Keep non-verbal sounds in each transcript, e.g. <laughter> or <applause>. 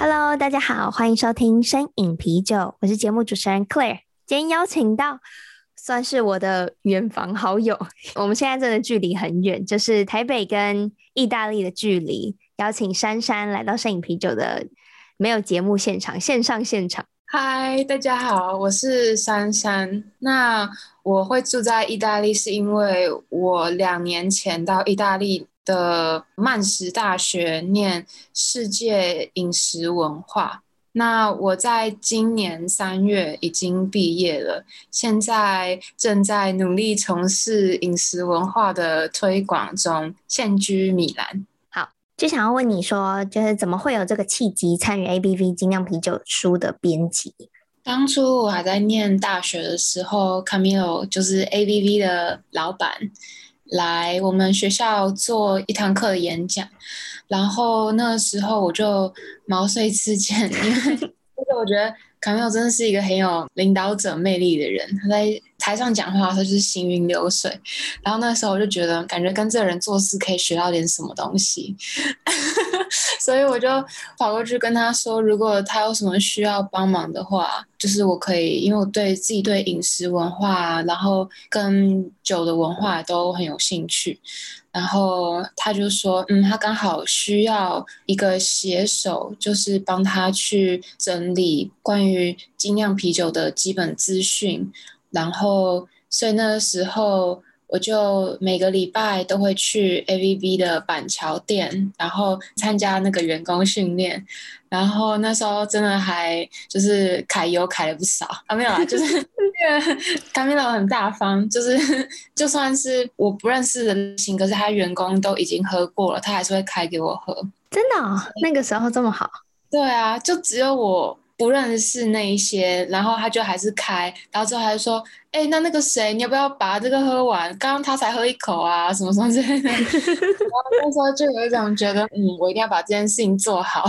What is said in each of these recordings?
Hello，大家好，欢迎收听身影啤酒，我是节目主持人 Claire。今天邀请到算是我的远房好友，我们现在真的距离很远，就是台北跟意大利的距离。邀请珊珊来到身影啤酒的没有节目现场，线上现场。Hi，大家好，我是珊珊。那我会住在意大利，是因为我两年前到意大利。的慢食大学念世界饮食文化，那我在今年三月已经毕业了，现在正在努力从事饮食文化的推广中，现居米兰。好，就想要问你说，就是怎么会有这个契机参与 ABV 精酿啤酒书的编辑？当初我还在念大学的时候，Camilo 就是 ABV 的老板。来我们学校做一堂课的演讲，然后那时候我就毛遂自荐，因为 <laughs> 就是我觉得卡米欧真的是一个很有领导者魅力的人，他在台上讲话，他就是行云流水。然后那时候我就觉得，感觉跟这个人做事可以学到点什么东西，<laughs> 所以我就跑过去跟他说，如果他有什么需要帮忙的话，就是我可以，因为我对自己对饮食文化，然后跟酒的文化都很有兴趣。然后他就说，嗯，他刚好需要一个写手，就是帮他去整理关于精酿啤酒的基本资讯。然后，所以那个时候，我就每个礼拜都会去 A V B 的板桥店，然后参加那个员工训练。然后那时候真的还就是揩油揩了不少啊，没有啊，就是 <laughs> 那个卡米拉很大方，就是 <laughs> 就算是我不认识的人，可是他员工都已经喝过了，他还是会开给我喝。真的哦？那个时候这么好？对啊，就只有我。不认识那一些，然后他就还是开，然后之后还说，哎，那那个谁，你要不要把这个喝完？刚刚他才喝一口啊，什么什么之类的。<laughs> 然后那时候就有一种觉得，嗯，我一定要把这件事情做好。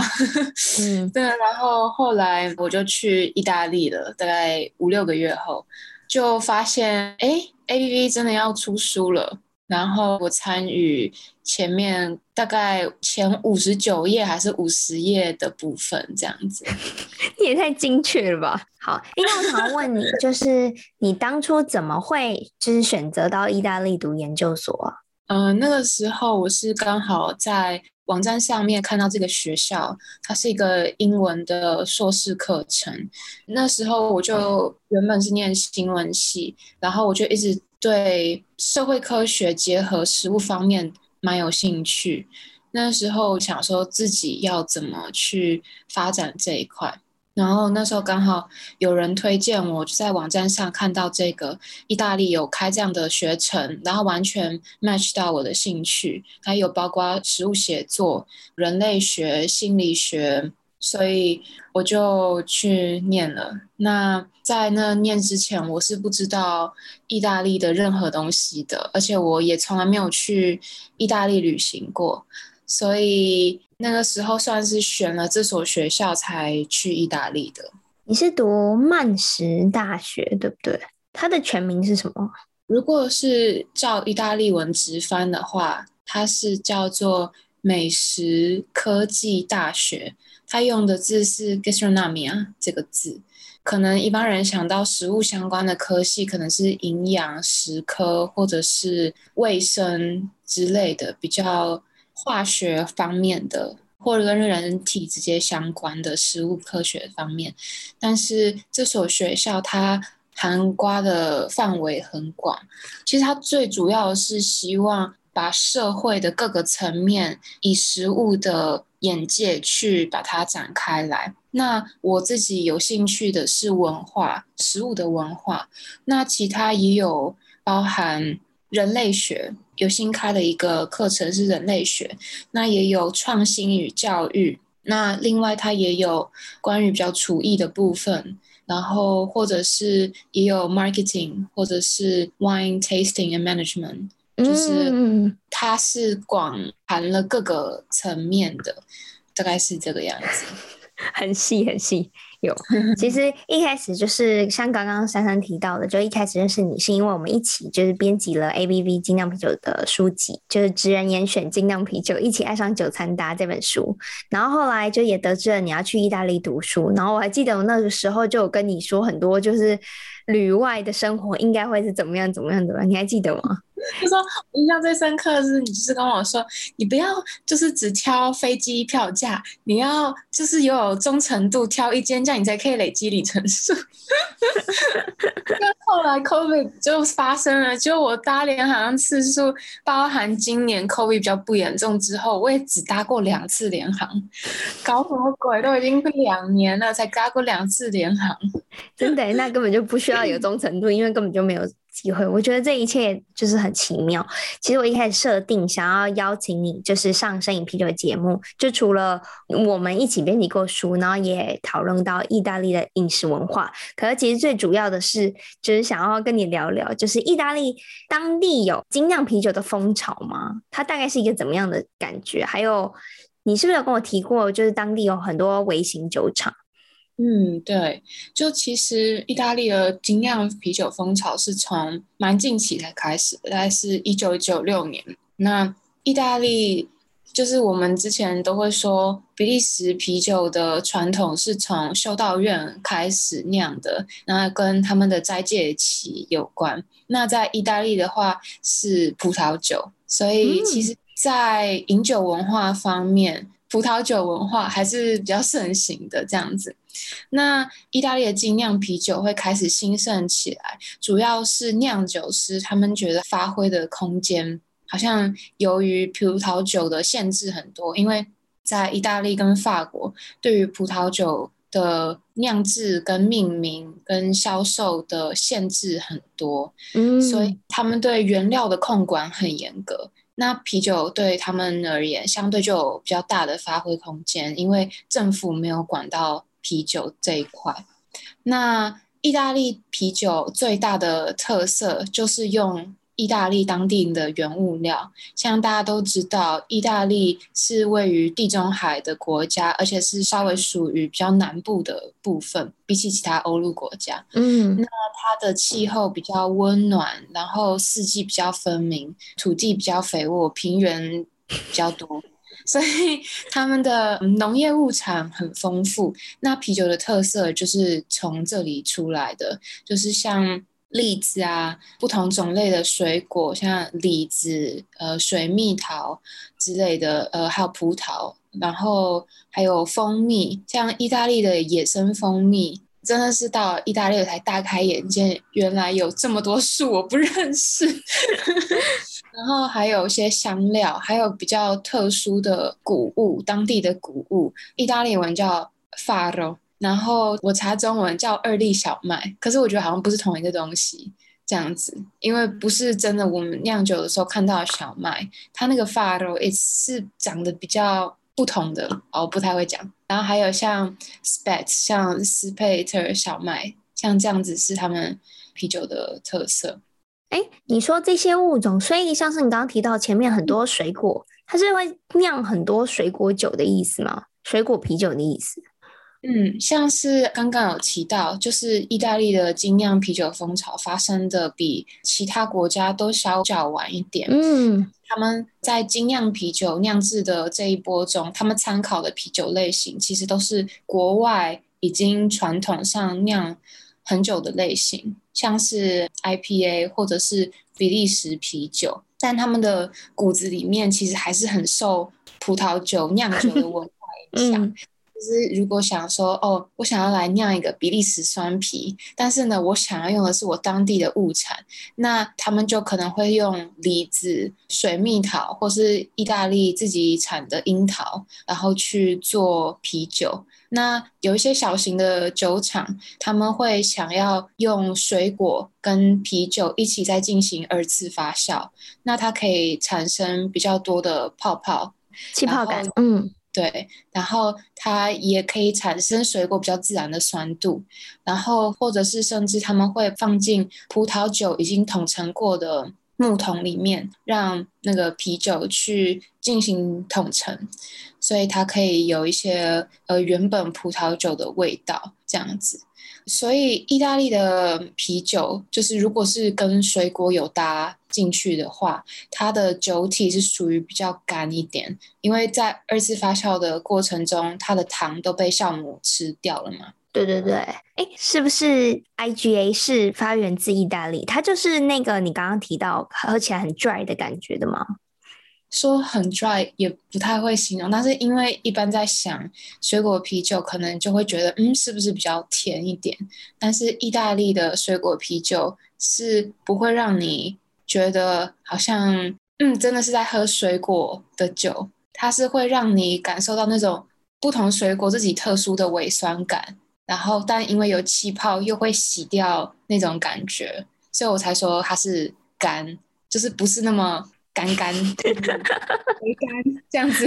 嗯，<laughs> 对。然后后来我就去意大利了，大概五六个月后，就发现，哎，ABV 真的要出书了。然后我参与前面大概前五十九页还是五十页的部分，这样子，<laughs> 你也太精确了吧？好，因为我想要问你，<laughs> 就是你当初怎么会就是选择到意大利读研究所啊？嗯、呃，那个时候我是刚好在网站上面看到这个学校，它是一个英文的硕士课程。那时候我就原本是念新闻系，然后我就一直。对社会科学结合实物方面蛮有兴趣，那时候想说自己要怎么去发展这一块，然后那时候刚好有人推荐我，就在网站上看到这个意大利有开这样的学程，然后完全 match 到我的兴趣，还有包括实物写作、人类学、心理学。所以我就去念了。那在那念之前，我是不知道意大利的任何东西的，而且我也从来没有去意大利旅行过。所以那个时候算是选了这所学校才去意大利的。你是读曼食大学，对不对？它的全名是什么？如果是照意大利文直翻的话，它是叫做美食科技大学。他用的字是 gastronomia 这个字，可能一般人想到食物相关的科系，可能是营养食科或者是卫生之类的，比较化学方面的，或者跟人体直接相关的食物科学方面。但是这所学校它涵盖的范围很广，其实它最主要是希望把社会的各个层面以食物的眼界去把它展开来。那我自己有兴趣的是文化，食物的文化。那其他也有包含人类学，有新开的一个课程是人类学。那也有创新与教育。那另外它也有关于比较厨艺的部分，然后或者是也有 marketing，或者是 wine tasting and management，就是它是广含了各个层面的，大概是这个样子，<laughs> 很细很细。有，<laughs> 其实一开始就是像刚刚珊珊提到的，就一开始认识你是因为我们一起就是编辑了 ABV 精酿啤酒的书籍，就是职人严选精酿啤酒，一起爱上酒餐搭这本书。然后后来就也得知了你要去意大利读书，然后我还记得我那个时候就有跟你说很多，就是旅外的生活应该会是怎么样怎么样的，你还记得吗？就说印象最深刻的是，你就是跟我说，你不要就是只挑飞机票价，你要就是有忠诚度，挑一间这样你才可以累积里程数。<laughs> 后来 COVID 就发生了，就我搭联航次数，包含今年 COVID 比较不严重之后，我也只搭过两次联航。搞什么鬼？都已经两年了，才搭过两次联航。真的，那根本就不需要有忠诚度，因为根本就没有。机会，我觉得这一切就是很奇妙。其实我一开始设定想要邀请你，就是上声饮啤酒的节目，就除了我们一起编辑过书，然后也讨论到意大利的饮食文化。可是其实最主要的是，就是想要跟你聊聊，就是意大利当地有精酿啤酒的风潮吗？它大概是一个怎么样的感觉？还有，你是不是有跟我提过，就是当地有很多微型酒厂？嗯，对，就其实意大利的精酿啤酒风潮是从蛮近期才开始的，大概是一九九六年。那意大利就是我们之前都会说，比利时啤酒的传统是从修道院开始酿的，那跟他们的斋戒期有关。那在意大利的话是葡萄酒，所以其实，在饮酒文化方面，嗯、葡萄酒文化还是比较盛行的这样子。那意大利的精酿啤酒会开始兴盛起来，主要是酿酒师他们觉得发挥的空间好像由于葡萄酒的限制很多，因为在意大利跟法国对于葡萄酒的酿制跟命名跟销售的限制很多，嗯，所以他们对原料的控管很严格。那啤酒对他们而言相对就有比较大的发挥空间，因为政府没有管到。啤酒这一块，那意大利啤酒最大的特色就是用意大利当地的原物料。像大家都知道，意大利是位于地中海的国家，而且是稍微属于比较南部的部分，比起其他欧陆国家。嗯，那它的气候比较温暖，然后四季比较分明，土地比较肥沃，平原比较多。所以他们的农业物产很丰富，那啤酒的特色就是从这里出来的，就是像栗子啊，不同种类的水果，像李子、呃水蜜桃之类的，呃还有葡萄，然后还有蜂蜜，像意大利的野生蜂蜜。真的是到意大利才大开眼界，原来有这么多树我不认识。<laughs> 然后还有一些香料，还有比较特殊的谷物，当地的谷物，意大利文叫 farro，然后我查中文叫二粒小麦，可是我觉得好像不是同一个东西这样子，因为不是真的我们酿酒的时候看到的小麦，它那个 farro 也是长得比较。不同的哦，我不太会讲。然后还有像 Spetz，像斯佩特小麦，像这样子是他们啤酒的特色。哎，你说这些物种，所以像是你刚刚提到前面很多水果，它是会酿很多水果酒的意思吗？水果啤酒的意思？嗯，像是刚刚有提到，就是意大利的精酿啤酒风潮发生的比其他国家都稍较晚一点。嗯，他们在精酿啤酒酿制的这一波中，他们参考的啤酒类型其实都是国外已经传统上酿很久的类型，像是 IPA 或者是比利时啤酒，但他们的骨子里面其实还是很受葡萄酒酿酒的文化影响。嗯就是如果想说哦，我想要来酿一个比利时酸啤，但是呢，我想要用的是我当地的物产，那他们就可能会用梨子、水蜜桃，或是意大利自己产的樱桃，然后去做啤酒。那有一些小型的酒厂，他们会想要用水果跟啤酒一起再进行二次发酵，那它可以产生比较多的泡泡、气泡感，嗯。对，然后它也可以产生水果比较自然的酸度，然后或者是甚至他们会放进葡萄酒已经桶陈过的木桶里面，让那个啤酒去进行桶陈，所以它可以有一些呃原本葡萄酒的味道这样子。所以意大利的啤酒就是，如果是跟水果有搭进去的话，它的酒体是属于比较干一点，因为在二次发酵的过程中，它的糖都被酵母吃掉了嘛。对对对，哎，是不是 IGA 是发源自意大利？它就是那个你刚刚提到喝起来很 dry 的感觉的吗？说很 dry 也不太会形容，但是因为一般在想水果啤酒，可能就会觉得嗯，是不是比较甜一点？但是意大利的水果啤酒是不会让你觉得好像嗯，真的是在喝水果的酒，它是会让你感受到那种不同水果自己特殊的微酸感，然后但因为有气泡又会洗掉那种感觉，所以我才说它是干，就是不是那么。干干，<laughs> 回甘这样子，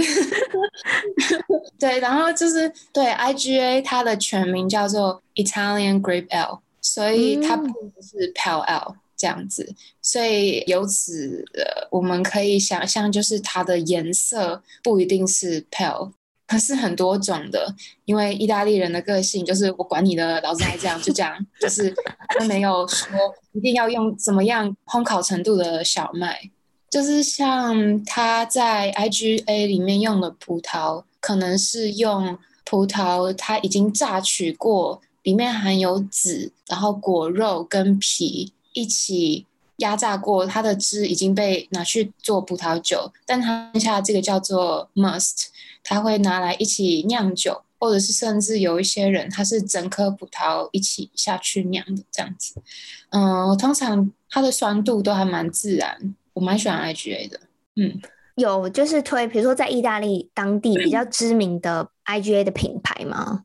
<laughs> 对，然后就是对 IGA 它的全名叫做 Italian Grape Ale，所以它不是 Pale Ale 这样子，所以由此呃我们可以想象，就是它的颜色不一定是 Pale，可是很多种的，因为意大利人的个性就是我管你的，老子爱这样就这样，就是他没有说一定要用怎么样烘烤程度的小麦。就是像他在 IGA 里面用的葡萄，可能是用葡萄，它已经榨取过，里面含有籽，然后果肉跟皮一起压榨过，它的汁已经被拿去做葡萄酒，但它剩下这个叫做 must，它会拿来一起酿酒，或者是甚至有一些人，他是整颗葡萄一起下去酿的这样子。嗯，通常它的酸度都还蛮自然。我蛮喜欢 IGA 的，嗯，有就是推，比如说在意大利当地比较知名的 IGA 的品牌吗？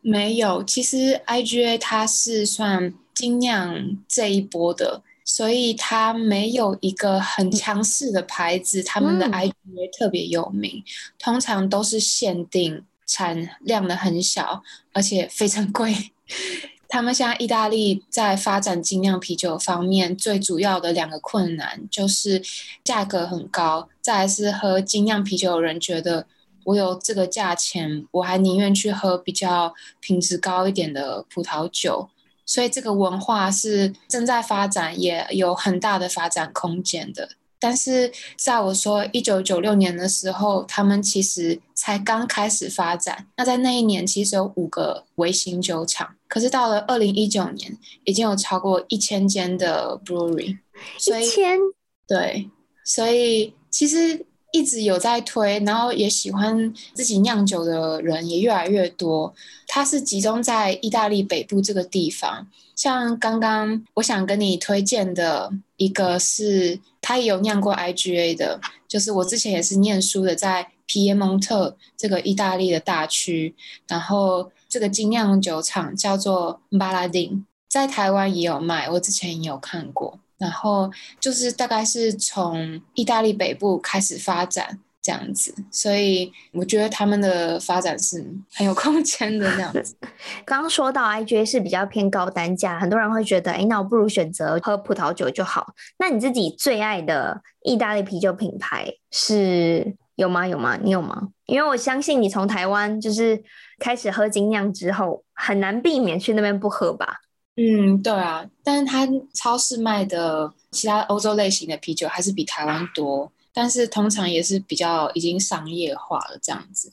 没有，其实 IGA 它是算精酿这一波的，所以它没有一个很强势的牌子，他们的 IGA 特别有名，嗯、通常都是限定，产量的很小，而且非常贵。<laughs> 他们现在意大利在发展精酿啤酒方面，最主要的两个困难就是价格很高，再来是喝精酿啤酒的人觉得我有这个价钱，我还宁愿去喝比较品质高一点的葡萄酒，所以这个文化是正在发展，也有很大的发展空间的。但是在我说一九九六年的时候，他们其实才刚开始发展。那在那一年，其实有五个微型酒厂。可是到了二零一九年，已经有超过一千间的 brewery。所以，一千？对，所以其实一直有在推，然后也喜欢自己酿酒的人也越来越多。它是集中在意大利北部这个地方。像刚刚我想跟你推荐的一个是。他也有酿过 IGA 的，就是我之前也是念书的，在皮耶蒙特这个意大利的大区，然后这个精酿酒厂叫做巴拉丁，在台湾也有卖，我之前也有看过，然后就是大概是从意大利北部开始发展。这样子，所以我觉得他们的发展是很有空间的。这样子，<laughs> 刚刚说到 IGA 是比较偏高单价，很多人会觉得，哎，那我不如选择喝葡萄酒就好。那你自己最爱的意大利啤酒品牌是有吗？有吗？你有吗？因为我相信你从台湾就是开始喝精酿之后，很难避免去那边不喝吧？嗯，对啊，但是它超市卖的其他欧洲类型的啤酒还是比台湾多。但是通常也是比较已经商业化了这样子，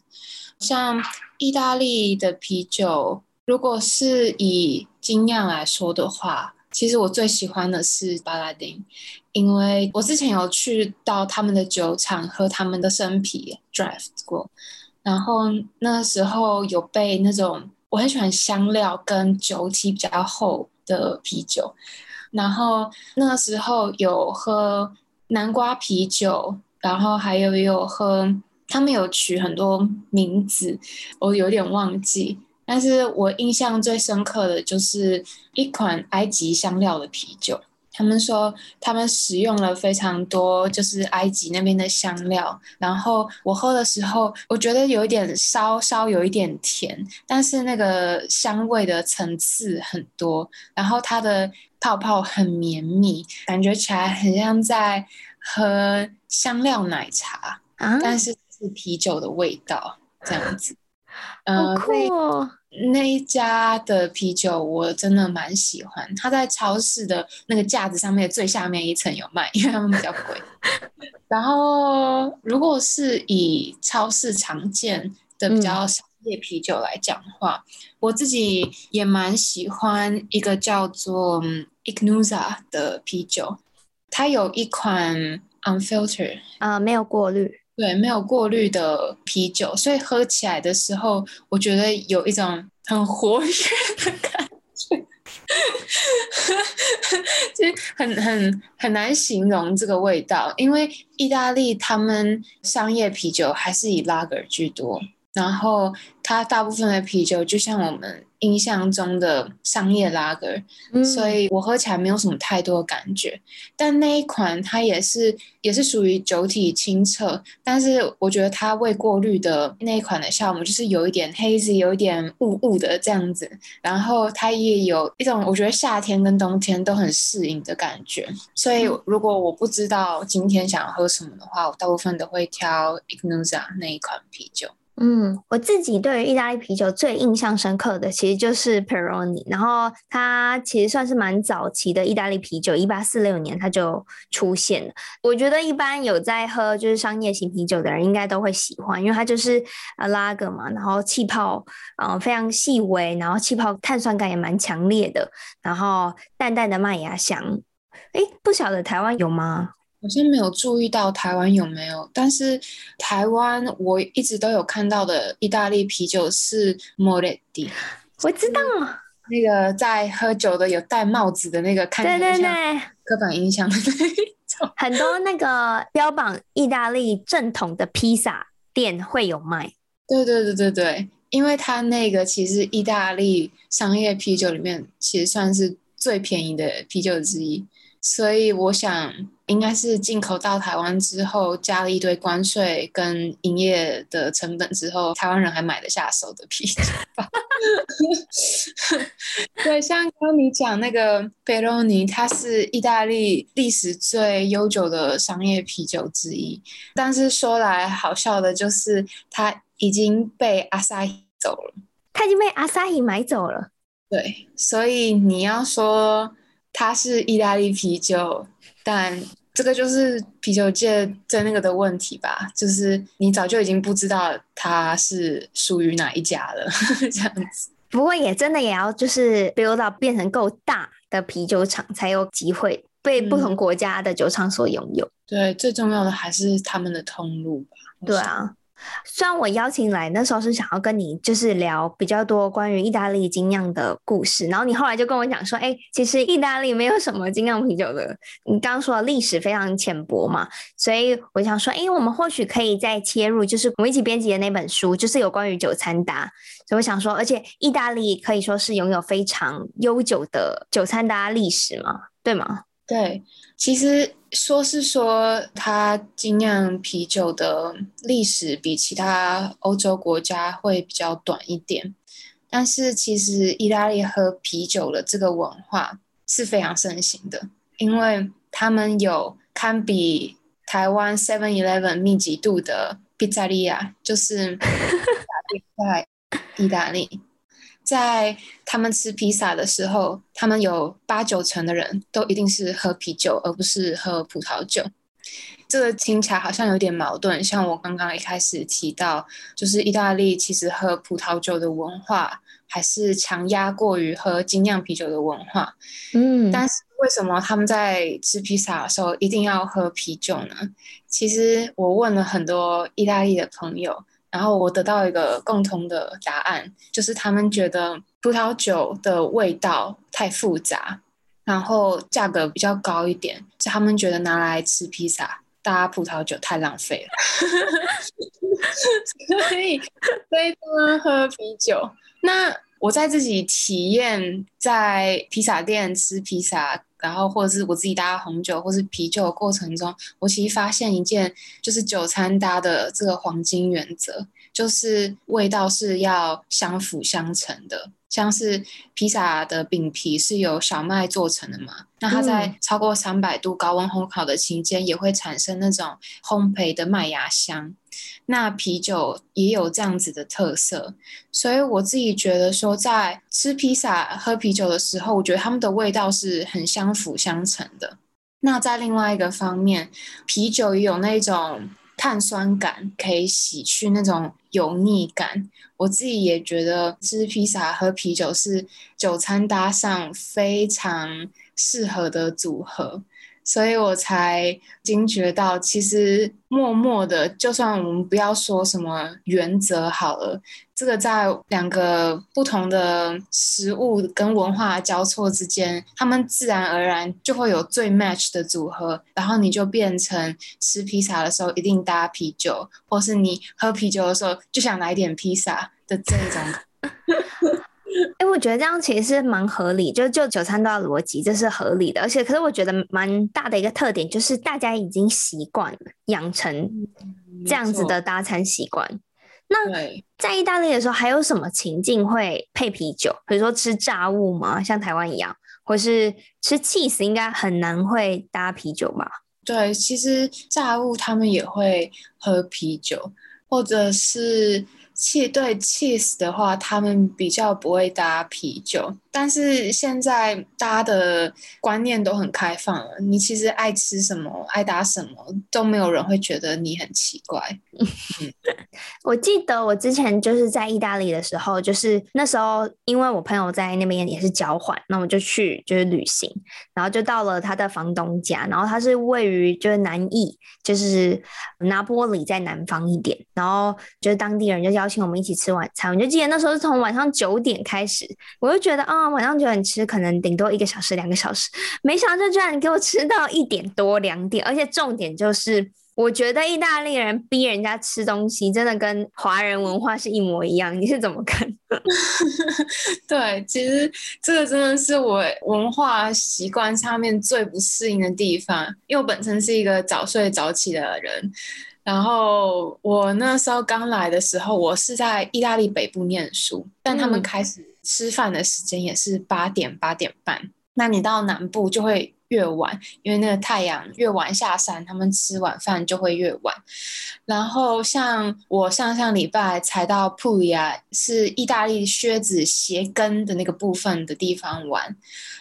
像意大利的啤酒，如果是以精酿来说的话，其实我最喜欢的是巴拉丁，因为我之前有去到他们的酒厂喝他们的生啤 draft 过，然后那时候有被那种我很喜欢香料跟酒体比较厚的啤酒，然后那个时候有喝。南瓜啤酒，然后还有有喝，他们有取很多名字，我有点忘记。但是我印象最深刻的就是一款埃及香料的啤酒，他们说他们使用了非常多，就是埃及那边的香料。然后我喝的时候，我觉得有一点稍稍有一点甜，但是那个香味的层次很多，然后它的泡泡很绵密，感觉起来很像在喝香料奶茶，啊、但是是啤酒的味道这样子。呃，好酷哦。那一家的啤酒我真的蛮喜欢，它在超市的那个架子上面最下面一层有卖，因为他们比较贵。然后，如果是以超市常见的比较商业啤酒来讲的话，嗯、我自己也蛮喜欢一个叫做 Ichnusa 的啤酒，它有一款 Unfiltered 啊，没有过滤。对，没有过滤的啤酒，所以喝起来的时候，我觉得有一种很活跃的感觉，<laughs> 其实很很很难形容这个味道，因为意大利他们商业啤酒还是以拉格尔居多，然后它大部分的啤酒就像我们。印象中的商业拉格，嗯，所以我喝起来没有什么太多感觉。但那一款它也是也是属于酒体清澈，但是我觉得它未过滤的那一款的酵母就是有一点 hazy，有一点雾雾的这样子。然后它也有一种我觉得夏天跟冬天都很适应的感觉。所以如果我不知道今天想要喝什么的话，我大部分都会挑 Ichnusa 那一款啤酒。嗯，我自己对于意大利啤酒最印象深刻的，其实就是 Peroni。然后它其实算是蛮早期的意大利啤酒，一八四六年它就出现了。我觉得一般有在喝就是商业型啤酒的人，应该都会喜欢，因为它就是啊拉格嘛，然后气泡嗯、非常细微，然后气泡碳酸感也蛮强烈的，然后淡淡的麦芽香。诶，不晓得台湾有吗？我先没有注意到台湾有没有，但是台湾我一直都有看到的意大利啤酒是 Moretti，<gasps> 我知道那个在喝酒的有戴帽子的那个，看起来像刻板印象的那种。<laughs> 很多那个标榜意大利正统的披萨店会有卖。对对对对对，因为它那个其实意大利商业啤酒里面其实算是最便宜的啤酒之一。所以我想，应该是进口到台湾之后，加了一堆关税跟营业的成本之后，台湾人还买得下手的啤酒吧。<laughs> 对，像刚刚你讲那个 Peroni，它是意大利历史最悠久的商业啤酒之一。但是说来好笑的，就是它已经被 Asahi 走了。它已经被 Asahi 买走了。对，所以你要说。它是意大利啤酒，但这个就是啤酒界在那个的问题吧，就是你早就已经不知道它是属于哪一家了，<laughs> 这样子。不过也真的也要就是 build 到变成够大的啤酒厂，才有机会被不同国家的酒厂所拥有。嗯。对，最重要的还是他们的通路吧。对啊。虽然我邀请来那时候是想要跟你就是聊比较多关于意大利精酿的故事，然后你后来就跟我讲说，哎，其实意大利没有什么精酿啤酒的。你刚刚说的历史非常浅薄嘛，所以我想说，哎，我们或许可以再切入，就是我们一起编辑的那本书，就是有关于酒餐搭。所以我想说，而且意大利可以说是拥有非常悠久的酒餐搭历史嘛，对吗？对，其实说是说它精酿啤酒的历史比其他欧洲国家会比较短一点，但是其实意大利喝啤酒的这个文化是非常盛行的，因为他们有堪比台湾 Seven Eleven 密集度的披萨利亚，就是在 <laughs> 意大利。在他们吃披萨的时候，他们有八九成的人都一定是喝啤酒，而不是喝葡萄酒。这个听起来好像有点矛盾。像我刚刚一开始提到，就是意大利其实喝葡萄酒的文化还是强压过于喝精酿啤酒的文化。嗯，但是为什么他们在吃披萨的时候一定要喝啤酒呢？其实我问了很多意大利的朋友。然后我得到一个共同的答案，就是他们觉得葡萄酒的味道太复杂，然后价格比较高一点，所以他们觉得拿来吃披萨搭葡萄酒太浪费了，<laughs> 所以所以他们喝啤酒。那我在自己体验在披萨店吃披萨，然后或者是我自己搭红酒或是啤酒的过程中，我其实发现一件就是酒餐搭的这个黄金原则，就是味道是要相辅相成的。像是披萨的饼皮是由小麦做成的嘛，那它在超过三百度高温烘烤的期间，也会产生那种烘焙的麦芽香。那啤酒也有这样子的特色，所以我自己觉得说，在吃披萨、喝啤酒的时候，我觉得它们的味道是很相辅相成的。那在另外一个方面，啤酒也有那种碳酸感，可以洗去那种油腻感。我自己也觉得吃披萨、喝啤酒是酒餐搭上非常适合的组合。所以我才惊觉到，其实默默的，就算我们不要说什么原则好了，这个在两个不同的食物跟文化交错之间，他们自然而然就会有最 match 的组合，然后你就变成吃披萨的时候一定搭啤酒，或是你喝啤酒的时候就想来点披萨的这一种。<laughs> <laughs> 哎，我觉得这样其实是蛮合理，就就酒餐都要逻辑，这是合理的。而且，可是我觉得蛮大的一个特点就是大家已经习惯了养成这样子的搭餐习惯。那在意大利的时候，还有什么情境会配啤酒？比如说吃炸物吗？像台湾一样，或是吃 cheese，应该很难会搭啤酒吧？对，其实炸物他们也会喝啤酒，或者是。气对 cheese 的话，他们比较不会搭啤酒。但是现在大家的观念都很开放了，你其实爱吃什么、爱搭什么，都没有人会觉得你很奇怪。<laughs> 我记得我之前就是在意大利的时候，就是那时候因为我朋友在那边也是交换，那我就去就是旅行，然后就到了他的房东家，然后他是位于就是南意，就是拿坡里在南方一点，然后就是当地人就邀请我们一起吃晚餐，我就记得那时候是从晚上九点开始，我就觉得啊。晚上九点吃，可能顶多一个小时、两个小时，没想到就居然给我吃到一点多、两点，而且重点就是，我觉得意大利人逼人家吃东西，真的跟华人文化是一模一样。你是怎么看的？<laughs> 对，其实这个真的是我文化习惯上面最不适应的地方，因为我本身是一个早睡早起的人，然后我那时候刚来的时候，我是在意大利北部念书，但他们开始。吃饭的时间也是八点八点半，那你到南部就会越晚，因为那个太阳越晚下山，他们吃晚饭就会越晚。然后像我上上礼拜才到普利亚，是意大利靴子鞋跟的那个部分的地方玩，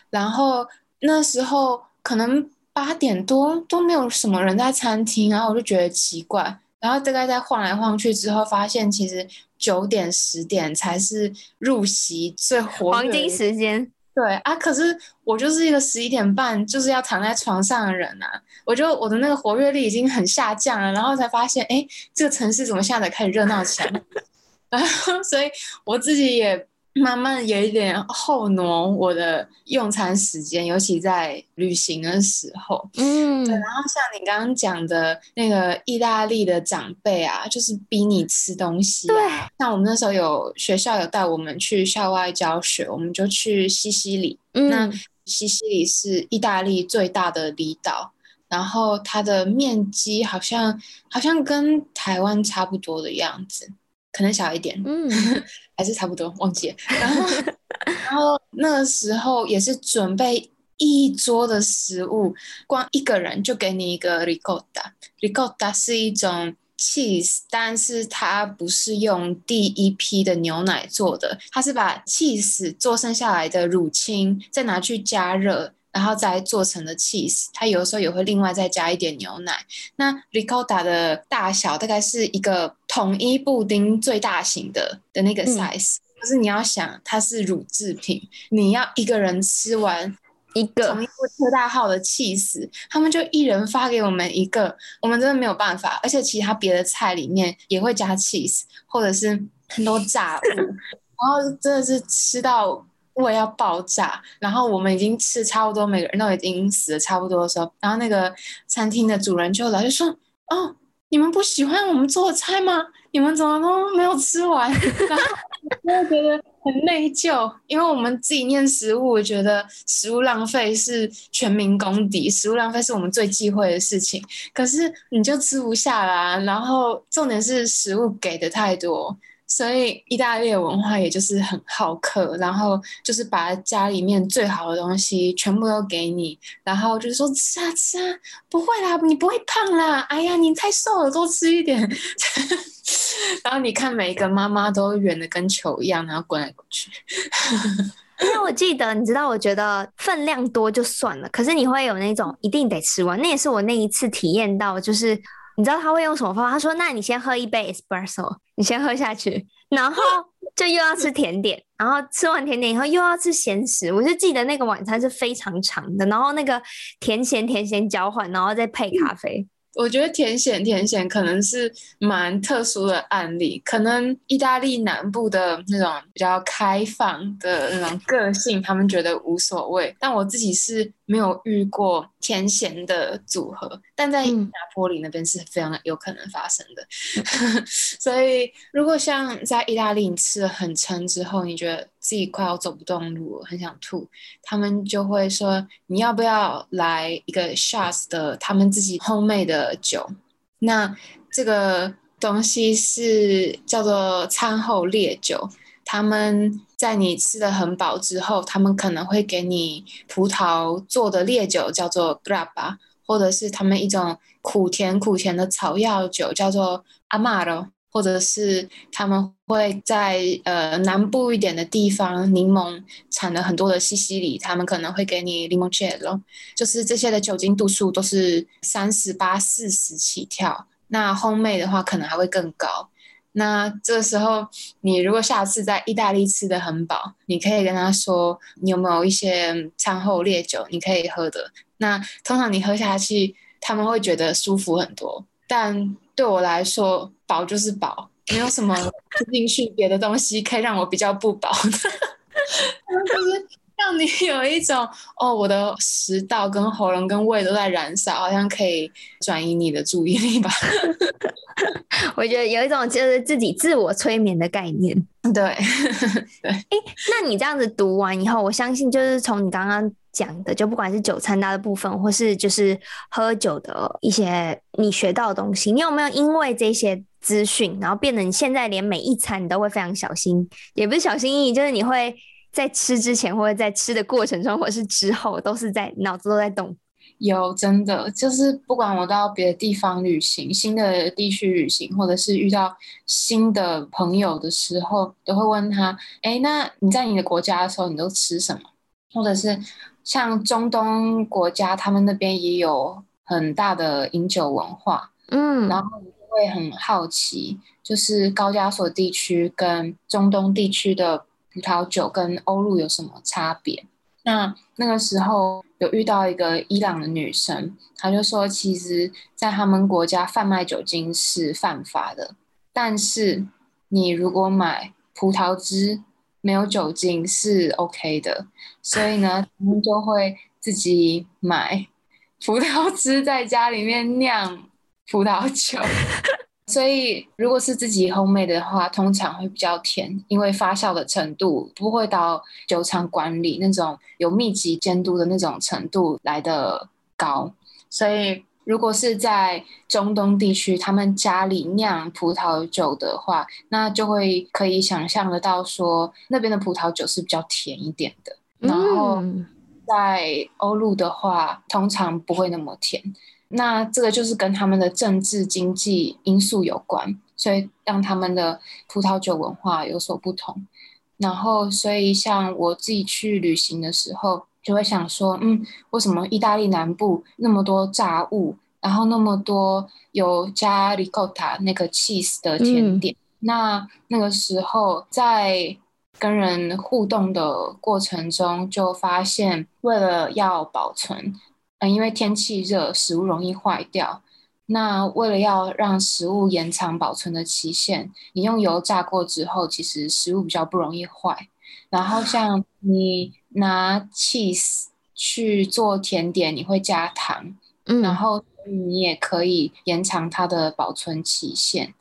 然后那时候可能八点多都没有什么人在餐厅，然后我就觉得奇怪，然后大概在晃来晃去之后，发现其实。九点十点才是入席最活黄金时间，对啊，可是我就是一个十一点半就是要躺在床上的人啊，我就我的那个活跃力已经很下降了，然后才发现，哎，这个城市怎么现在开始热闹起来？<laughs> 然后，所以我自己也。慢慢有一点后挪我的用餐时间，尤其在旅行的时候。嗯，对。然后像你刚刚讲的那个意大利的长辈啊，就是逼你吃东西啊。对。像我们那时候有学校有带我们去校外教学，我们就去西西里。嗯。那西西里是意大利最大的离岛，然后它的面积好像好像跟台湾差不多的样子。可能小一点，嗯，还是差不多，忘记了。然后，然后那个时候也是准备一桌的食物，光一个人就给你一个 ricotta。ricotta 是一种 cheese，但是它不是用第一批的牛奶做的，它是把 cheese 做剩下来的乳清再拿去加热。然后再做成的 cheese，它有的时候也会另外再加一点牛奶。那 ricotta 的大小大概是一个统一布丁最大型的的那个 size，嗯。可是你要想，它是乳制品，你要一个人吃完一个统一布特大号的 cheese，他们就一人发给我们一个，我们真的没有办法。而且其他别的菜里面也会加 cheese，或者是很多炸物，<laughs> 然后真的是吃到。胃要爆炸，然后我们已经吃差不多，每个人都已经死的差不多的时候，然后那个餐厅的主人就来就说：“哦，你们不喜欢我们做的菜吗？你们怎么都没有吃完？” <laughs> 然后我觉得很内疚，因为我们自己念食物，我觉得食物浪费是全民公敌，食物浪费是我们最忌讳的事情。可是你就吃不下啦，然后重点是食物给的太多。所以意大利的文化也就是很好客，然后就是把家里面最好的东西全部都给你，然后就是说吃啊吃啊，不会啦，你不会胖啦，哎呀，你太瘦了，多吃一点。<laughs> 然后你看每一个妈妈都圆的跟球一样，然后滚来滚去。<laughs> 因为我记得，你知道，我觉得分量多就算了，可是你会有那种一定得吃完，那也是我那一次体验到，就是。你知道他会用什么方法？他说：“那你先喝一杯 espresso，你先喝下去，<laughs> 然后就又要吃甜点，然后吃完甜点以后又要吃咸食。我就记得那个晚餐是非常长的，然后那个甜咸甜咸交换，然后再配咖啡。”我觉得甜咸甜咸可能是蛮特殊的案例，可能意大利南部的那种比较开放的那种个性，他们觉得无所谓。但我自己是没有遇过甜咸的组合，但在拿坡里那边是非常有可能发生的。嗯、<laughs> 所以，如果像在意大利你吃了很撑之后，你觉得自己快要走不动路了，很想吐，他们就会说，你要不要来一个 shots 的他们自己 homemade 的酒？那这个东西是叫做餐后烈酒。他们在你吃的很饱之后，他们可能会给你葡萄做的烈酒，叫做 grappa，或者是他们一种苦甜苦甜的草药酒，叫做 amaro，或者是他们会在呃南部一点的地方，柠檬产了很多的西西里，他们可能会给你 limoncello，就是这些的酒精度数都是三十八、四十起跳，那烘焙的话可能还会更高。那这时候，你如果下次在意大利吃的很饱，你可以跟他说，你有没有一些餐后烈酒你可以喝的？那通常你喝下去，他们会觉得舒服很多。但对我来说，饱就是饱，没有什么吃进去别的东西可以让我比较不饱。<laughs> <laughs> 让你有一种哦，我的食道跟喉咙跟胃都在燃烧，好像可以转移你的注意力吧。<laughs> 我觉得有一种就是自己自我催眠的概念。对 <laughs> 对。哎、欸，那你这样子读完以后，我相信就是从你刚刚讲的，就不管是酒餐搭的部分，或是就是喝酒的一些你学到的东西，你有没有因为这些资讯，然后变得你现在连每一餐你都会非常小心，也不是小心翼翼，就是你会。在吃之前，或者在吃的过程中，或者是之后，都是在脑子都在动。有真的，就是不管我到别的地方旅行、新的地区旅行，或者是遇到新的朋友的时候，都会问他：哎，那你在你的国家的时候，你都吃什么？或者是像中东国家，他们那边也有很大的饮酒文化，嗯，然后你会很好奇，就是高加索地区跟中东地区的。葡萄酒跟欧陆有什么差别？那那个时候有遇到一个伊朗的女生，她就说，其实，在他们国家贩卖酒精是犯法的，但是你如果买葡萄汁没有酒精是 OK 的，所以呢，他们就会自己买 <laughs> 葡萄汁，在家里面酿葡萄酒。<laughs> 所以，如果是自己 homemade 的话，通常会比较甜，因为发酵的程度不会到酒厂管理那种有密集监督的那种程度来的高。所以，如果是在中东地区，他们家里酿葡萄酒的话，那就会可以想象得到说，那边的葡萄酒是比较甜一点的。然后，在欧陆的话，通常不会那么甜。那这个就是跟他们的政治经济因素有关，所以让他们的葡萄酒文化有所不同。然后，所以像我自己去旅行的时候，就会想说，嗯，为什么意大利南部那么多炸物，然后那么多有加 ricotta 那个 cheese 的甜点？嗯、那那个时候在跟人互动的过程中，就发现为了要保存。嗯，因为天气热，食物容易坏掉。那为了要让食物延长保存的期限，你用油炸过之后，其实食物比较不容易坏。然后像 <sighs> 你拿 cheese 去做甜点，你会加糖，嗯，然后你也可以延长它的保存期限。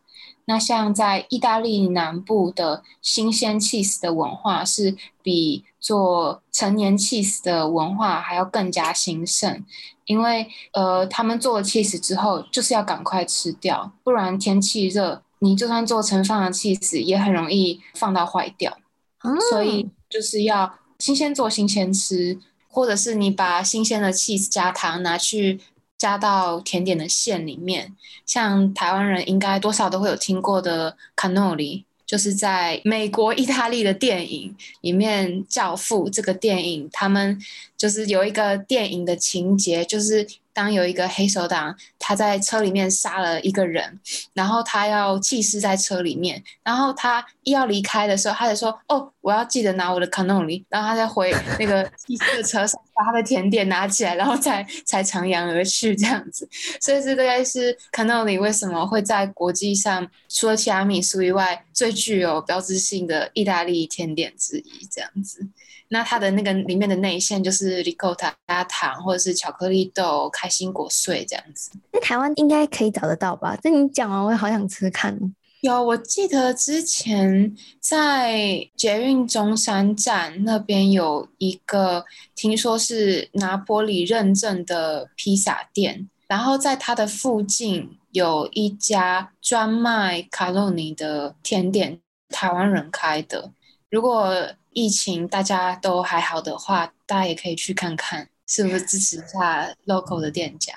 那像在意大利南部的新鲜 cheese 的文化，是比做成年 cheese 的文化还要更加兴盛，因为呃，他们做了 cheese 之后，就是要赶快吃掉，不然天气热，你就算做成放的 cheese 也很容易放到坏掉。嗯，所以就是要新鲜做新鲜吃，或者是你把新鲜的 cheese 加糖拿去。加到甜点的馅里面，像台湾人应该多少都会有听过的 cannoli，就是在美国、意大利的电影里面，《教父》这个电影，他们就是有一个电影的情节，就是。当有一个黑手党，他在车里面杀了一个人，然后他要弃尸在车里面，然后他要离开的时候，他就说：“哦，我要记得拿我的卡诺里。”然后他再回那个弃尸的车上，把他的甜点拿起来，然后才才扬长而去这样子。所以这大概是卡诺里为什么会在国际上除了提拉米苏以外，最具有标志性的意大利甜点之一这样子。那它的那个里面的内馅就是里科塔加糖，或者是巧克力豆、开心果碎这样子。那台湾应该可以找得到吧？这你讲完我也好想吃看。有，我记得之前在捷运中山站那边有一个，听说是拿坡里认证的披萨店，然后在它的附近有一家专卖卡洛尼的甜点，台湾人开的。如果疫情大家都还好的话，大家也可以去看看，是不是支持一下 local 的店家？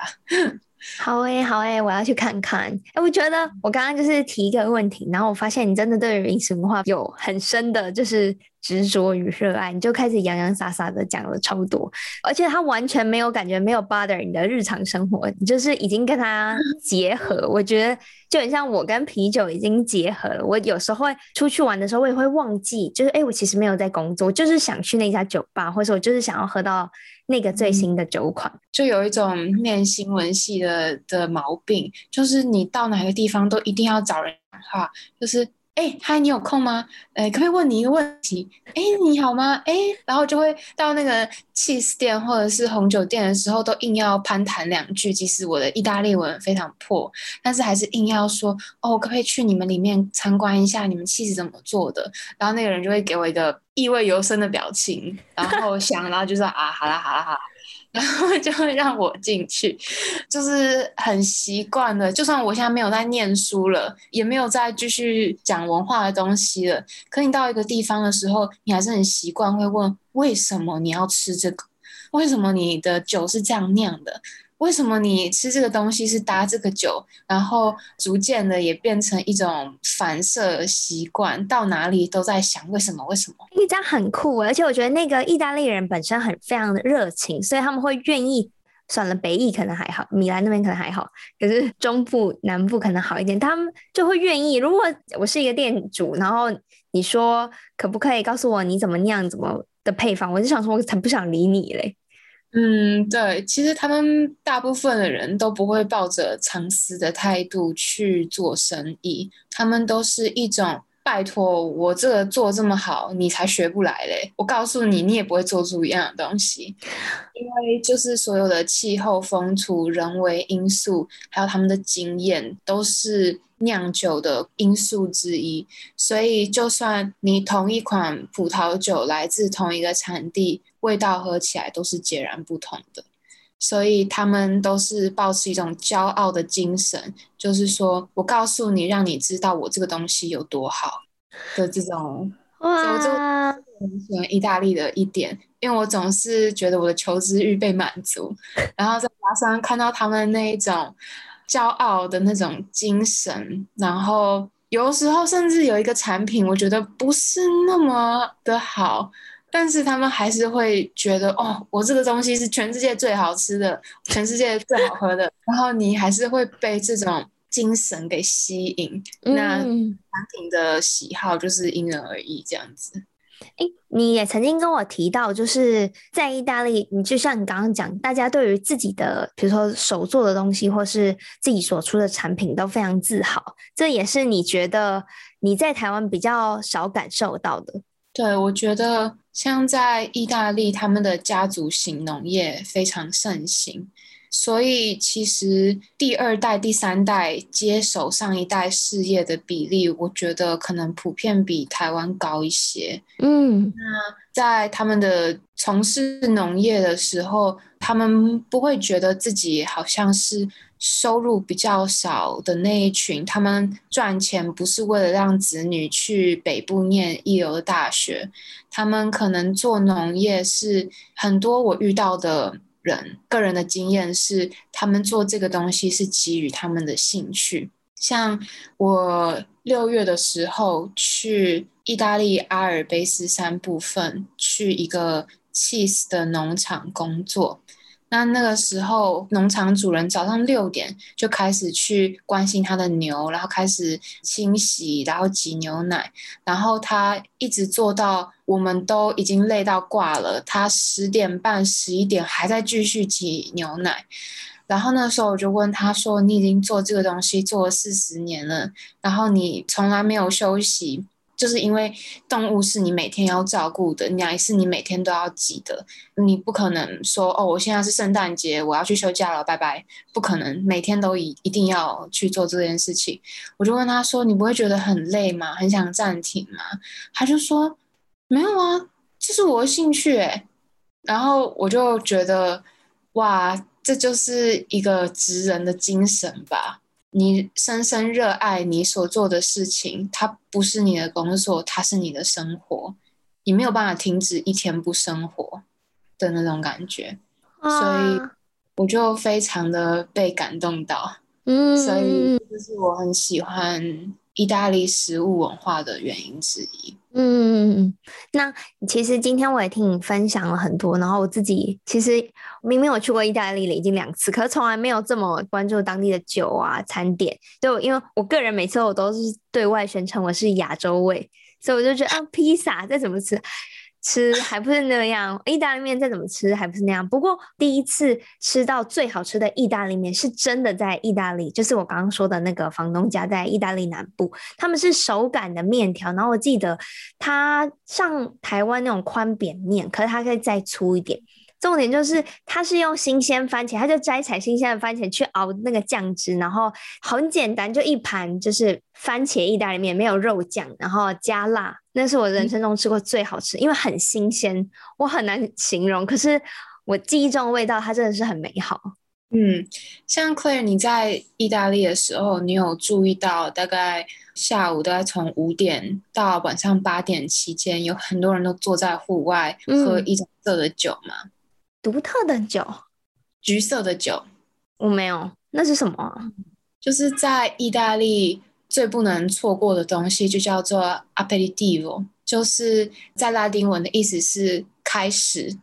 好诶、欸，好诶、欸，我要去看看。哎、欸，我觉得我刚刚就是提一个问题，然后我发现你真的对于饮食文化有很深的，就是。执着与热爱，你就开始洋洋洒洒的讲了超多，而且他完全没有感觉，没有 bother 你的日常生活，你就是已经跟他 <laughs> 结合。我觉得就很像我跟啤酒已经结合了。我有时候会出去玩的时候，我也会忘记，就是哎、欸，我其实没有在工作，就是想去那家酒吧，或者说我就是想要喝到那个最新的酒款。就有一种念新闻系的的毛病，就是你到哪个地方都一定要找人讲话，就是。哎，嗨，你有空吗？哎，可不可以问你一个问题？哎，你好吗？哎，然后就会到那个 cheese 店或者是红酒店的时候，都硬要攀谈两句。即使我的意大利文非常破，但是还是硬要说哦，可不可以去你们里面参观一下你们 cheese 怎么做的？然后那个人就会给我一个意味犹深的表情，然后想，然后就说啊，好啦，好啦，好啦。然后就会让我进去，就是很习惯的。就算我现在没有在念书了，也没有再继续讲文化的东西了，可你到一个地方的时候，你还是很习惯会问：为什么你要吃这个？为什么你的酒是这样酿的？为什么你吃这个东西是搭这个酒？然后逐渐的也变成一种反射习惯，到哪里都在想为什么？为什么？因为这样很酷，而且我觉得那个意大利人本身很非常的热情，所以他们会愿意。算了，北意可能还好，米兰那边可能还好，可是中部、南部可能好一点，他们就会愿意。如果我是一个店主，然后你说可不可以告诉我你怎么酿、怎么的配方，我就想说，我才不想理你嘞。嗯，对，其实他们大部分的人都不会抱着藏私的态度去做生意，他们都是一种拜托我这个做这么好，你才学不来嘞。我告诉你，你也不会做出一样的东西，因为就是所有的气候、风土、人为因素，还有他们的经验，都是酿酒的因素之一。所以，就算你同一款葡萄酒来自同一个产地，味道喝起来都是截然不同的，所以他们都是保持一种骄傲的精神，就是说我告诉你，让你知道我这个东西有多好的这种。哇！所以我就很喜欢意大利的一点，因为我总是觉得我的求知欲被满足，然后再加上看到他们那一种骄傲的那种精神，然后有时候甚至有一个产品，我觉得不是那么的好。但是他们还是会觉得哦，我这个东西是全世界最好吃的，全世界最好喝的。然后你还是会被这种精神给吸引。嗯、那产品的喜好就是因人而异，这样子。哎，你也曾经跟我提到，就是在意大利，你就像你刚刚讲，大家对于自己的，比如说手做的东西，或是自己所出的产品都非常自豪。这也是你觉得你在台湾比较少感受到的。对，我觉得。像在意大利，他们的家族型农业非常盛行，所以其实第二代、第三代接手上一代事业的比例，我觉得可能普遍比台湾高一些。嗯，那在他们的从事农业的时候，他们不会觉得自己好像是收入比较少的那一群。他们赚钱不是为了让子女去北部念一流的大学，他们可能做农业是很多我遇到的。人个人的经验是，他们做这个东西是基于他们的兴趣。像我六月的时候去意大利阿尔卑斯山部分，去一个 cheese 的农场工作。那那个时候，农场主人早上六点就开始去关心他的牛，然后开始清洗，然后挤牛奶，然后他一直做到我们都已经累到挂了，他十点半、十一点还在继续挤牛奶。然后那时候我就问他说：“你已经做这个东西做了四十年了，然后你从来没有休息？”就是因为动物是你每天要照顾的，鸟也是你每天都要挤的，你不可能说哦，我现在是圣诞节，我要去休假了，拜拜，不可能每天都一一定要去做这件事情。我就问他说：“你不会觉得很累吗？很想暂停吗？”他就说：“没有啊，这是我的兴趣。”哎，然后我就觉得哇，这就是一个职人的精神吧。你深深热爱你所做的事情，它不是你的工作，它是你的生活，你没有办法停止一天不生活的那种感觉，啊、所以我就非常的被感动到，嗯，所以这是我很喜欢意大利食物文化的原因之一。嗯，那其实今天我也听你分享了很多，然后我自己其实明明我去过意大利了已经两次，可从来没有这么关注当地的酒啊、餐点。就因为我个人每次我都是对外宣称我是亚洲胃，所以我就觉得啊，披萨再怎么吃。吃还不是那样，意大利面再怎么吃还不是那样。不过第一次吃到最好吃的意大利面是真的在意大利，就是我刚刚说的那个房东家在意大利南部，他们是手擀的面条，然后我记得它像台湾那种宽扁面，可是它可以再粗一点。重点就是它是用新鲜番茄，它就摘采新鲜的番茄去熬那个酱汁，然后很简单，就一盘就是番茄意大利面，没有肉酱，然后加辣，那是我人生中吃过最好吃，嗯、因为很新鲜，我很难形容，可是我记忆中的味道它真的是很美好。嗯，像 Claire 你在意大利的时候，你有注意到大概下午大概从五点到晚上八点期间，有很多人都坐在户外喝一种色的酒吗？嗯独特的酒，橘色的酒，我没有，那是什么？就是在意大利最不能错过的东西，就叫做 aperitivo，就是在拉丁文的意思是开始，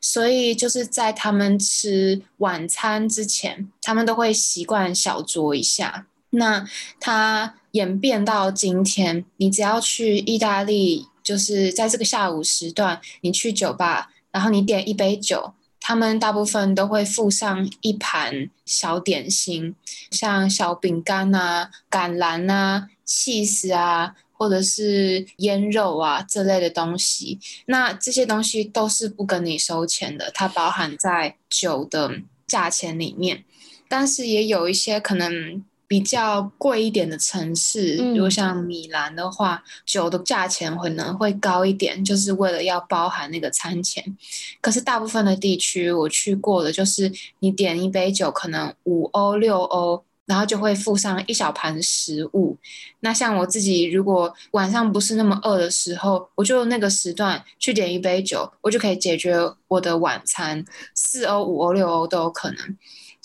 所以就是在他们吃晚餐之前，他们都会习惯小酌一下。那它演变到今天，你只要去意大利，就是在这个下午时段，你去酒吧。然后你点一杯酒，他们大部分都会附上一盘小点心，像小饼干啊、橄榄啊、cheese 啊，或者是腌肉啊这类的东西。那这些东西都是不跟你收钱的，它包含在酒的价钱里面。但是也有一些可能。比较贵一点的城市，如果像米兰的话，嗯、酒的价钱可能会高一点，就是为了要包含那个餐钱。可是大部分的地区我去过的，就是你点一杯酒可能五欧六欧，然后就会附上一小盘食物。那像我自己，如果晚上不是那么饿的时候，我就那个时段去点一杯酒，我就可以解决我的晚餐，四欧五欧六欧都有可能。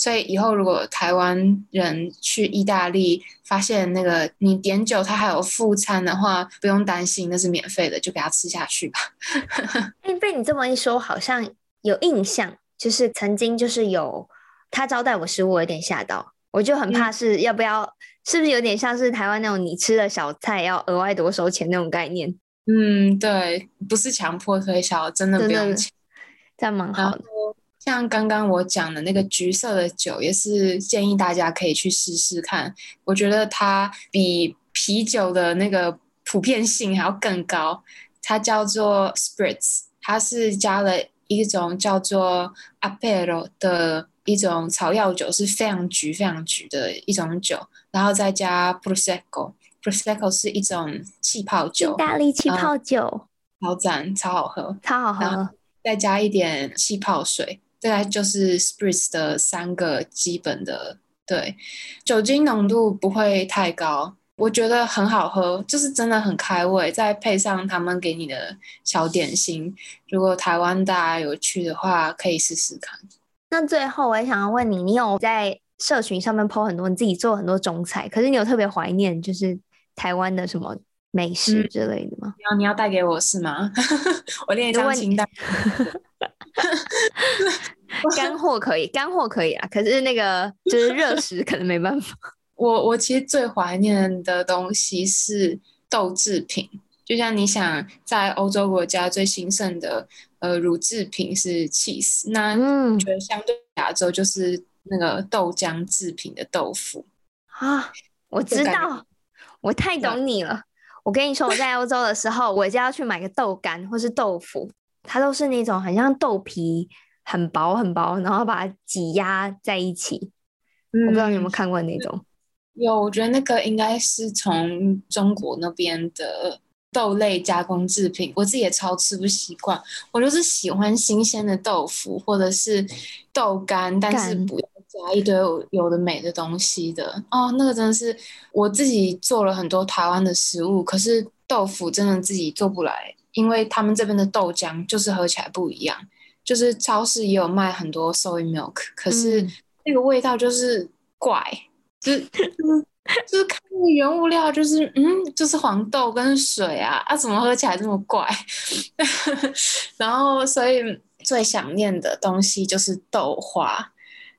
所以以后如果台湾人去意大利，发现那个你点酒，他还有副餐的话，不用担心，那是免费的，就给他吃下去吧。<laughs> 哎，被你这么一说，好像有印象，就是曾经就是有他招待我食物，我有点吓到，我就很怕是要不要，嗯、是不是有点像是台湾那种你吃了小菜要额外多收钱那种概念？嗯，对，不是强迫推销，真的不用钱，这样蛮好的。像刚刚我讲的那个橘色的酒，也是建议大家可以去试试看。我觉得它比啤酒的那个普遍性还要更高。它叫做 Spritz，它是加了一种叫做 Aperol 的一种草药酒，是非常橘、非常橘的一种酒，然后再加 prosecco，prosecco 是一种气泡酒，意大利气泡酒，超赞，超好喝，超好喝。再加一点气泡水，大概就是 spritz 的三个基本的，对，酒精浓度不会太高。我觉得很好喝，就是真的很开胃，再配上他们给你的小点心，如果台湾大家有去的话，可以试试看。那最后我也想要问你，你有在社群上面 po 很多你自己做很多中菜，可是你有特别怀念就是台湾的什么美食之类的吗？嗯、你要你要带给我是吗？<laughs> 我列一张清单。<laughs> 干货可以，干货可以啊，可是那个就是热食可能没办法。<laughs> 我我其实最怀念的东西是豆制品，就像你想在欧洲国家最兴盛的呃乳制品是 cheese，那我觉得相对亚洲就是那个豆浆制品的豆腐啊。我知道，我太懂你了。我跟你说，我在欧洲的时候，我就要去买个豆干或是豆腐，它都是那种很像豆皮很薄很薄，然后把它挤压在一起。嗯，我不知道你有没有看过那种。有，我觉得那个应该是从中国那边的豆类加工制品，我自己也超吃不习惯。我就是喜欢新鲜的豆腐或者是豆干，但是不要加一堆有的没的东西的。哦，那个真的是我自己做了很多台湾的食物，可是豆腐真的自己做不来，因为他们这边的豆浆就是喝起来不一样。就是超市也有卖很多 soy milk，可是那个味道就是怪。就是就是看那个原物料，就是嗯，就是黄豆跟水啊，啊，怎么喝起来这么怪？<laughs> 然后，所以最想念的东西就是豆花，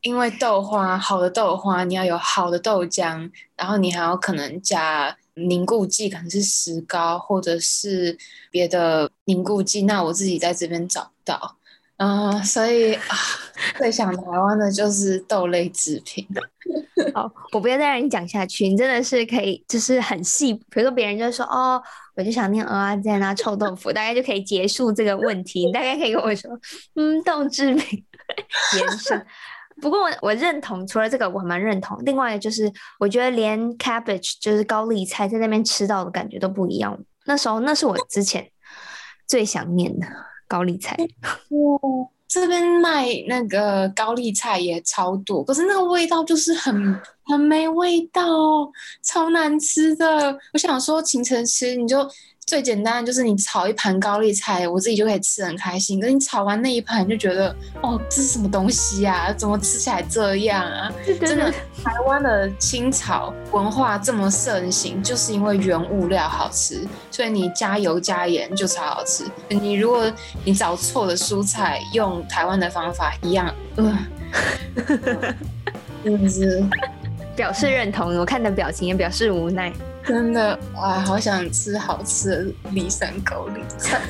因为豆花好的豆花，你要有好的豆浆，然后你还有可能加凝固剂，可能是石膏或者是别的凝固剂，那我自己在这边找不到。嗯、所以啊，最想台湾的就是豆类制品。<laughs> 好，我不要再让你讲下去，你真的是可以，就是很细。比如说别人就说哦，我就想念蚵仔煎啊，臭豆腐，大概就可以结束这个问题。你大概可以跟我说，嗯，豆制品 <laughs> 延伸。不过我我认同，除了这个我还蛮认同。另外就是，我觉得连 cabbage 就是高丽菜在那边吃到的感觉都不一样。那时候那是我之前最想念的。高丽菜，哦，这边卖那个高丽菜也超多，可是那个味道就是很很没味道，超难吃的。我想说，清晨吃你就。最简单的就是你炒一盘高丽菜，我自己就可以吃很开心。可是你炒完那一盘，就觉得哦，这是什么东西啊？怎么吃起来这样啊？真的，台湾的清炒文化这么盛行，就是因为原物料好吃，所以你加油加盐就超好吃。你如果你找错了蔬菜，用台湾的方法一样，嗯、呃，<laughs> 真的是表示认同。我看你的表情也表示无奈。真的哇，好想吃好吃的骊山高丽菜。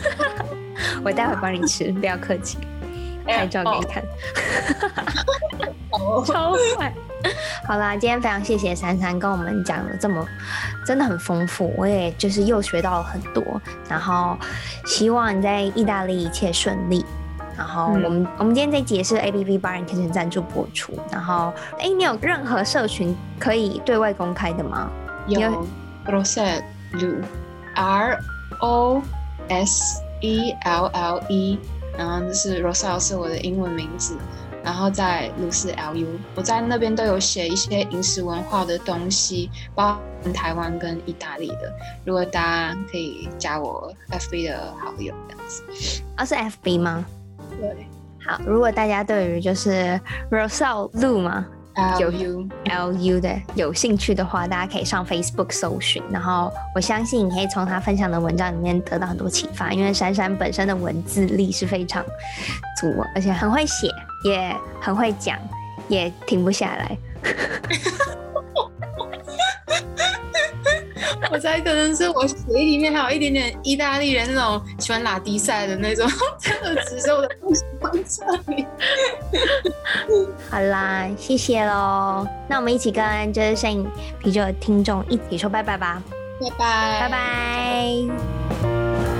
<laughs> 我待会帮你吃，不要客气，<laughs> 拍照给你看。<laughs> 哦、超快。好啦，今天非常谢谢珊珊跟我们讲了这么，真的很丰富，我也就是又学到了很多。然后希望你在意大利一切顺利。然后我们、嗯、我们今天这集是 ABV Bar and Kitchen 赞助播出。然后哎，你有任何社群可以对外公开的吗？有。Roselle Lu，R O S E L L E，然后这是 Roselle 是我的英文名字，然后在 Lu 是 L U，我在那边都有写一些饮食文化的东西，包含台湾跟意大利的。如果大家可以加我 FB 的好友这样子，啊是 FB 吗？对，好，如果大家对于就是 Roselle Lu 吗？有 U L U 的有兴趣的话，大家可以上 Facebook 搜寻。然后我相信你可以从他分享的文章里面得到很多启发，因为珊珊本身的文字力是非常足，而且很会写，也很会讲，也停不下来。<laughs> 我猜可能是我血液里面还有一点点意大利人那种喜欢拉低赛的那种特质，所以我不喜欢这里。<laughs> 好啦，谢谢喽。那我们一起跟就是摄影啤酒的听众一起说拜拜吧。拜拜，拜拜。